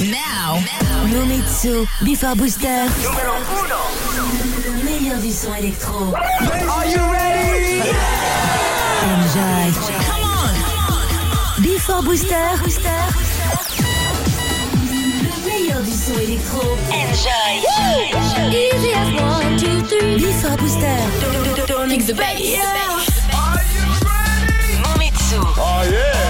Now, Nomitsu, Before Booster. Numéro 1. Le meilleur du son électro. Are you ready? Enjoy. Come on. Before Booster. Le meilleur du son électro. Enjoy. Easy as one, two, three. Before Booster. Don't mix the bass. Are you ready? Nomitsu. Oh yeah.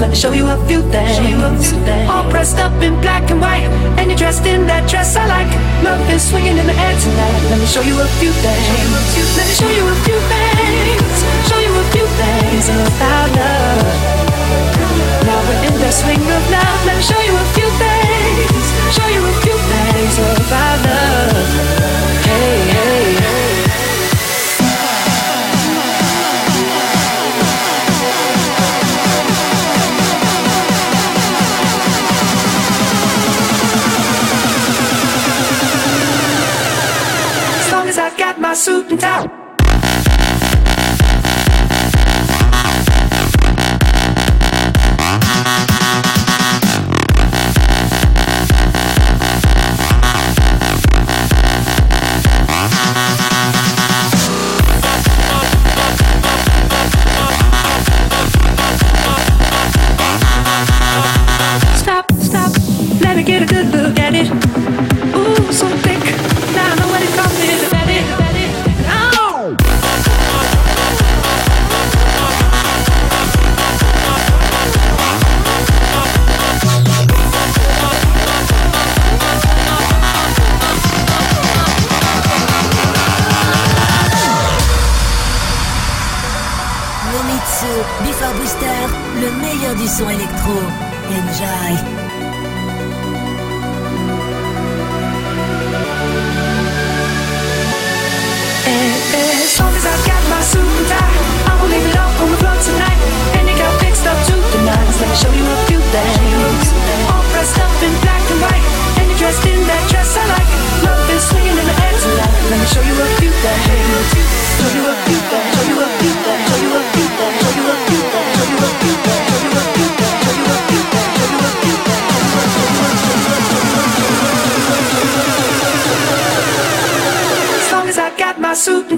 Let me show you a few things. All pressed up in black and white, and you're dressed in that dress I like. Love is swinging in the air tonight. Let me show you a few things. Let me show you a few things. Show you a few things about love. Now we're in the swing of love. Let me show you a few things. Show you a few things about love.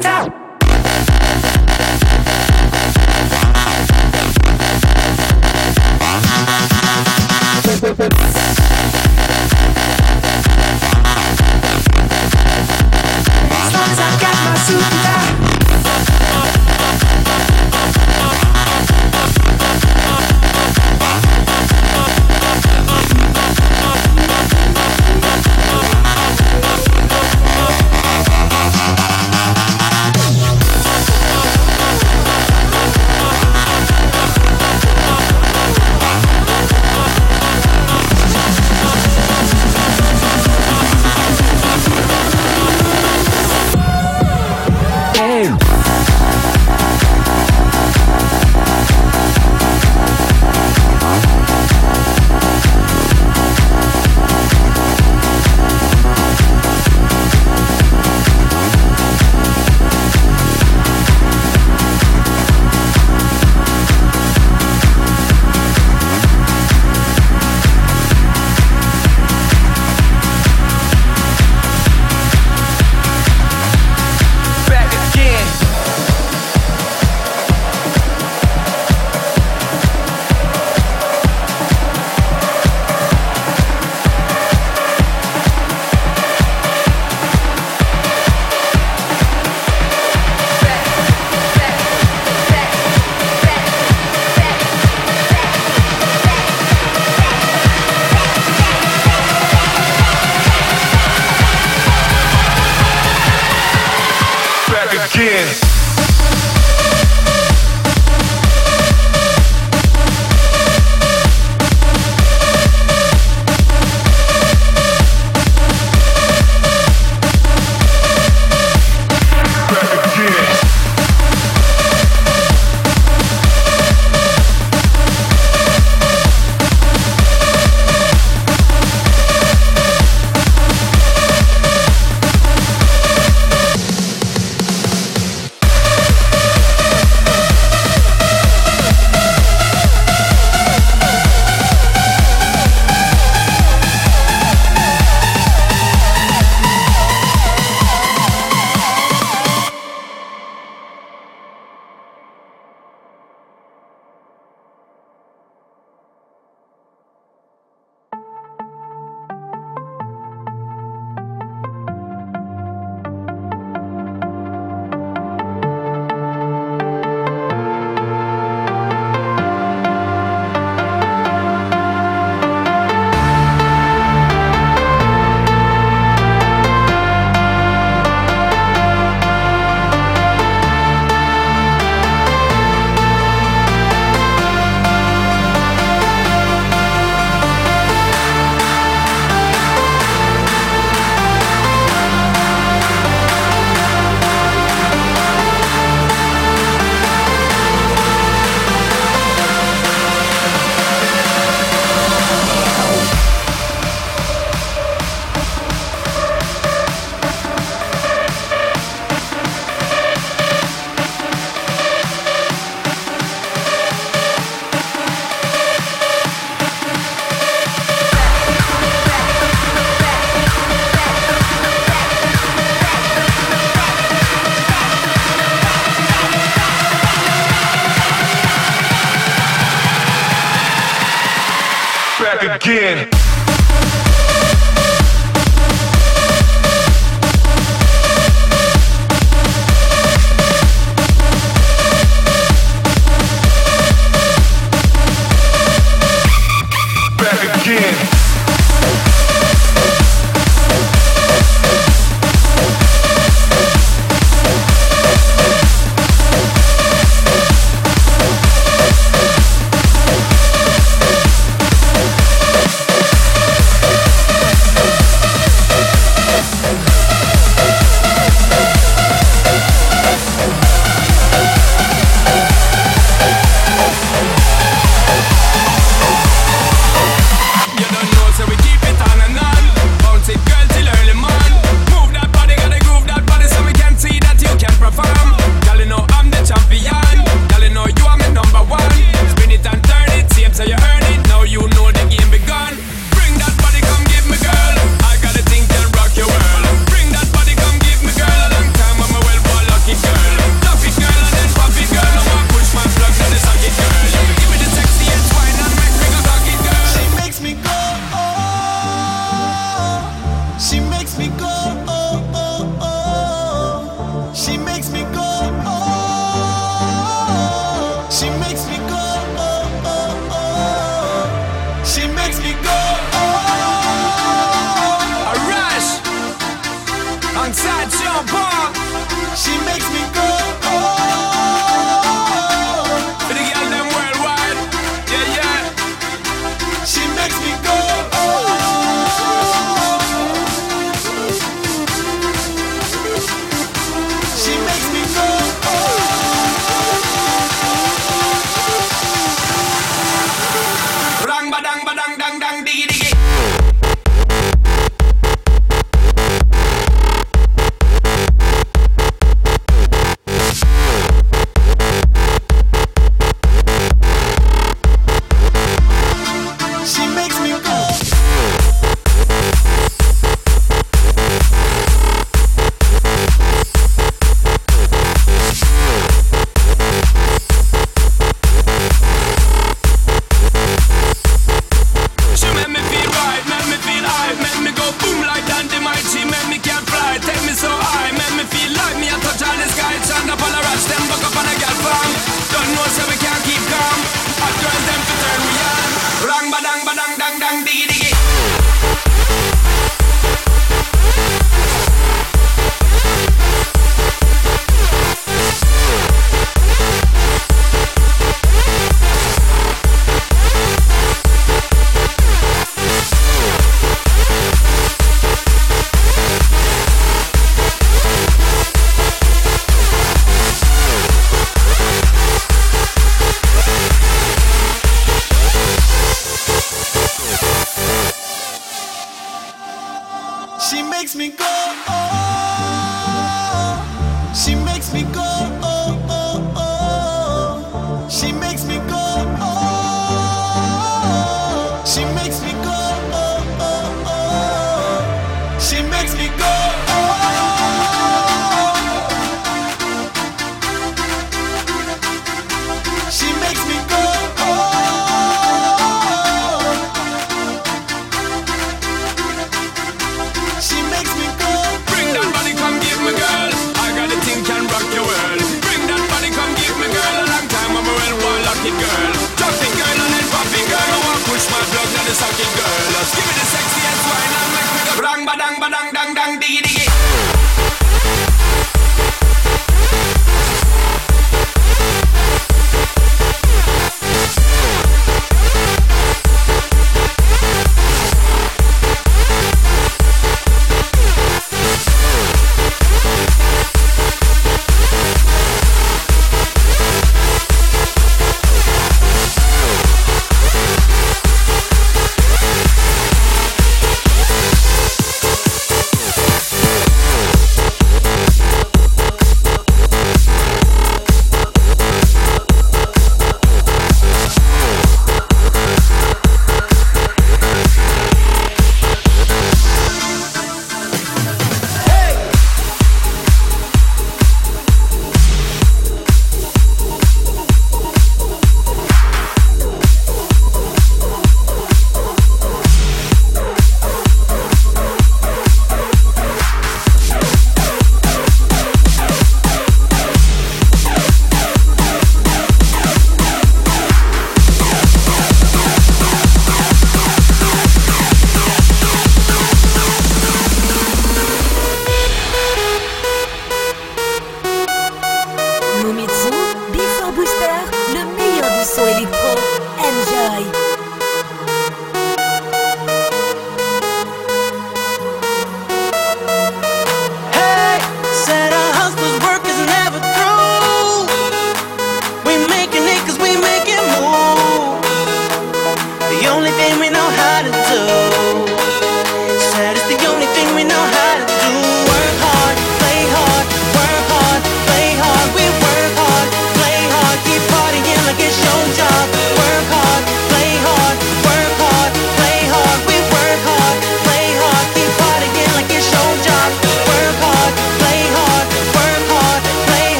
Tchau.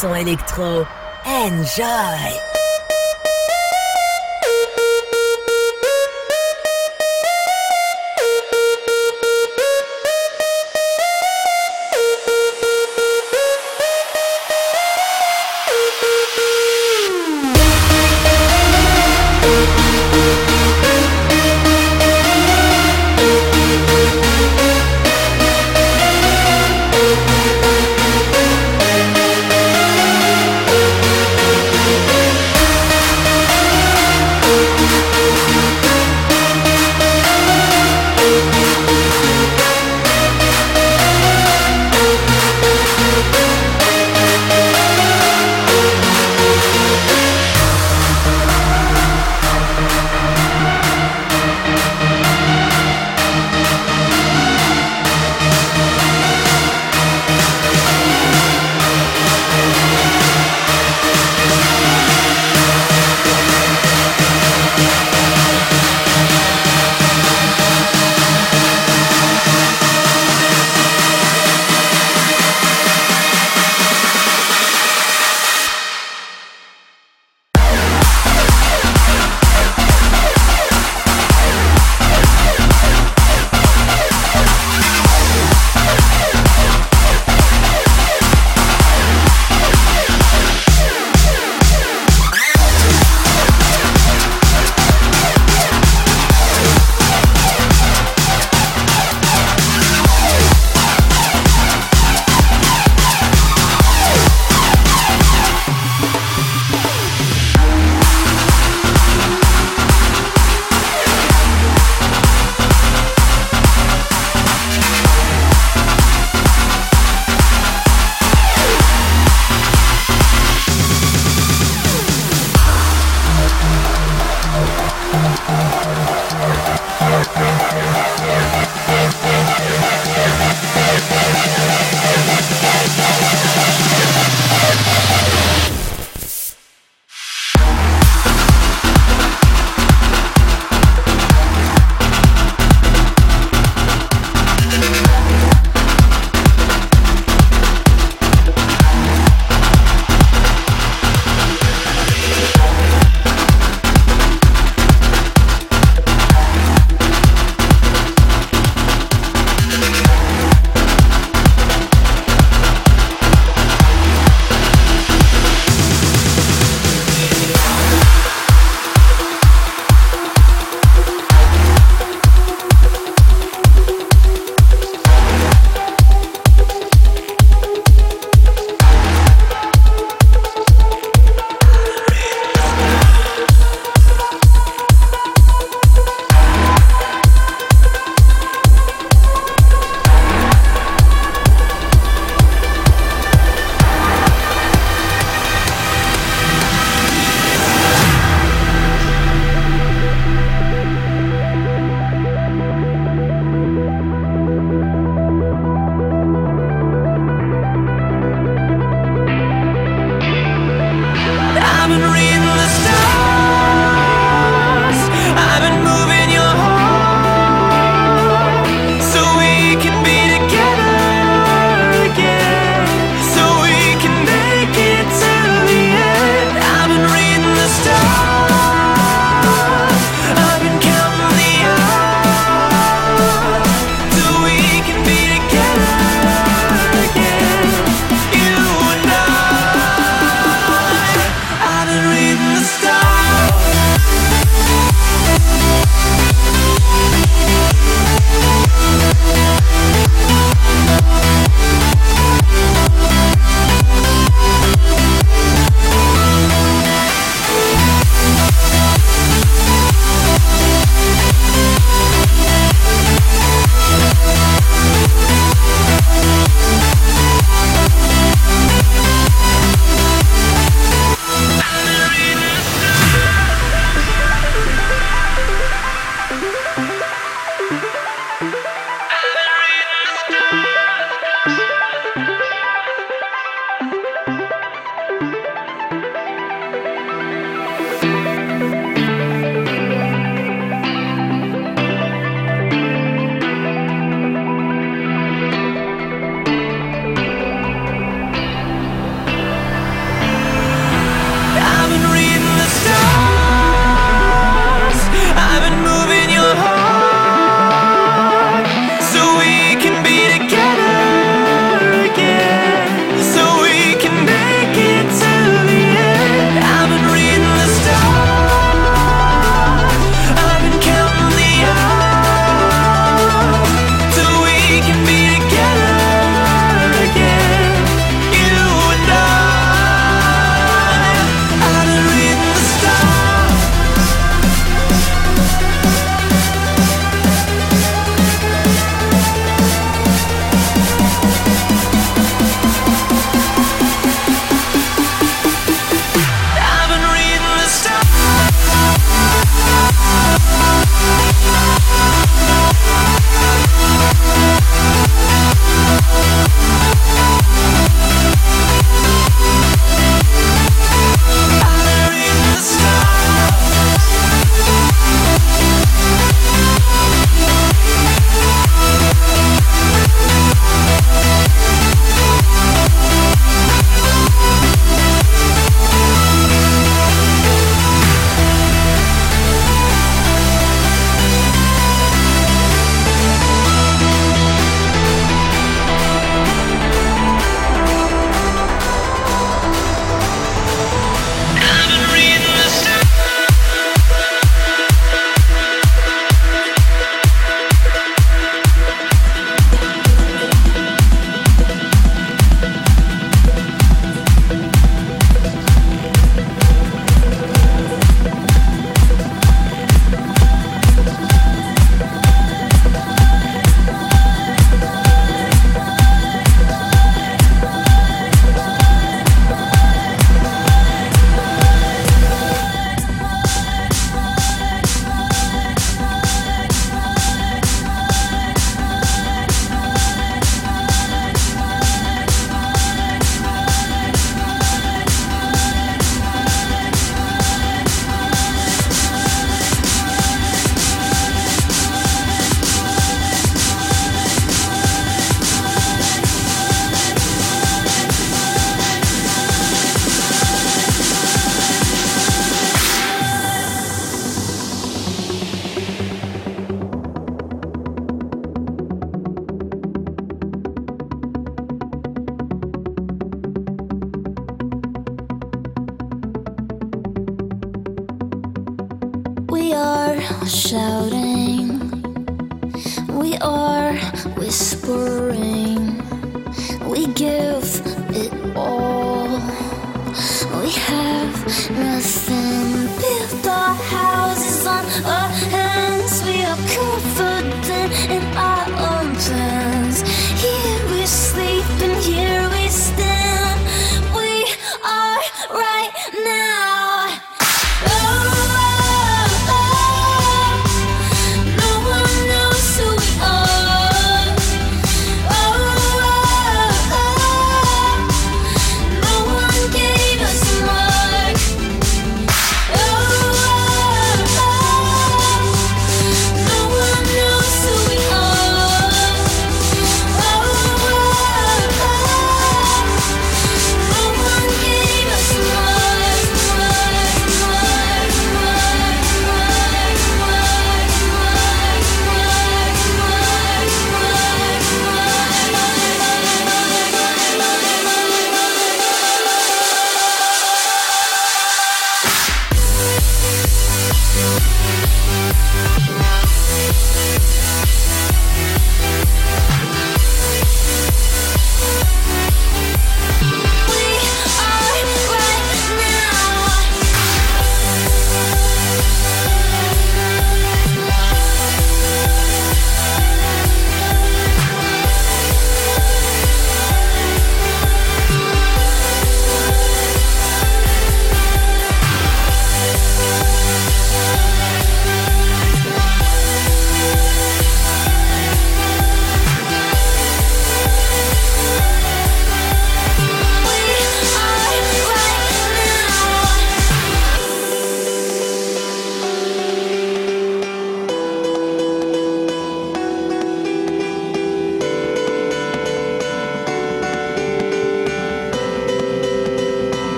Son électro. Enjoy!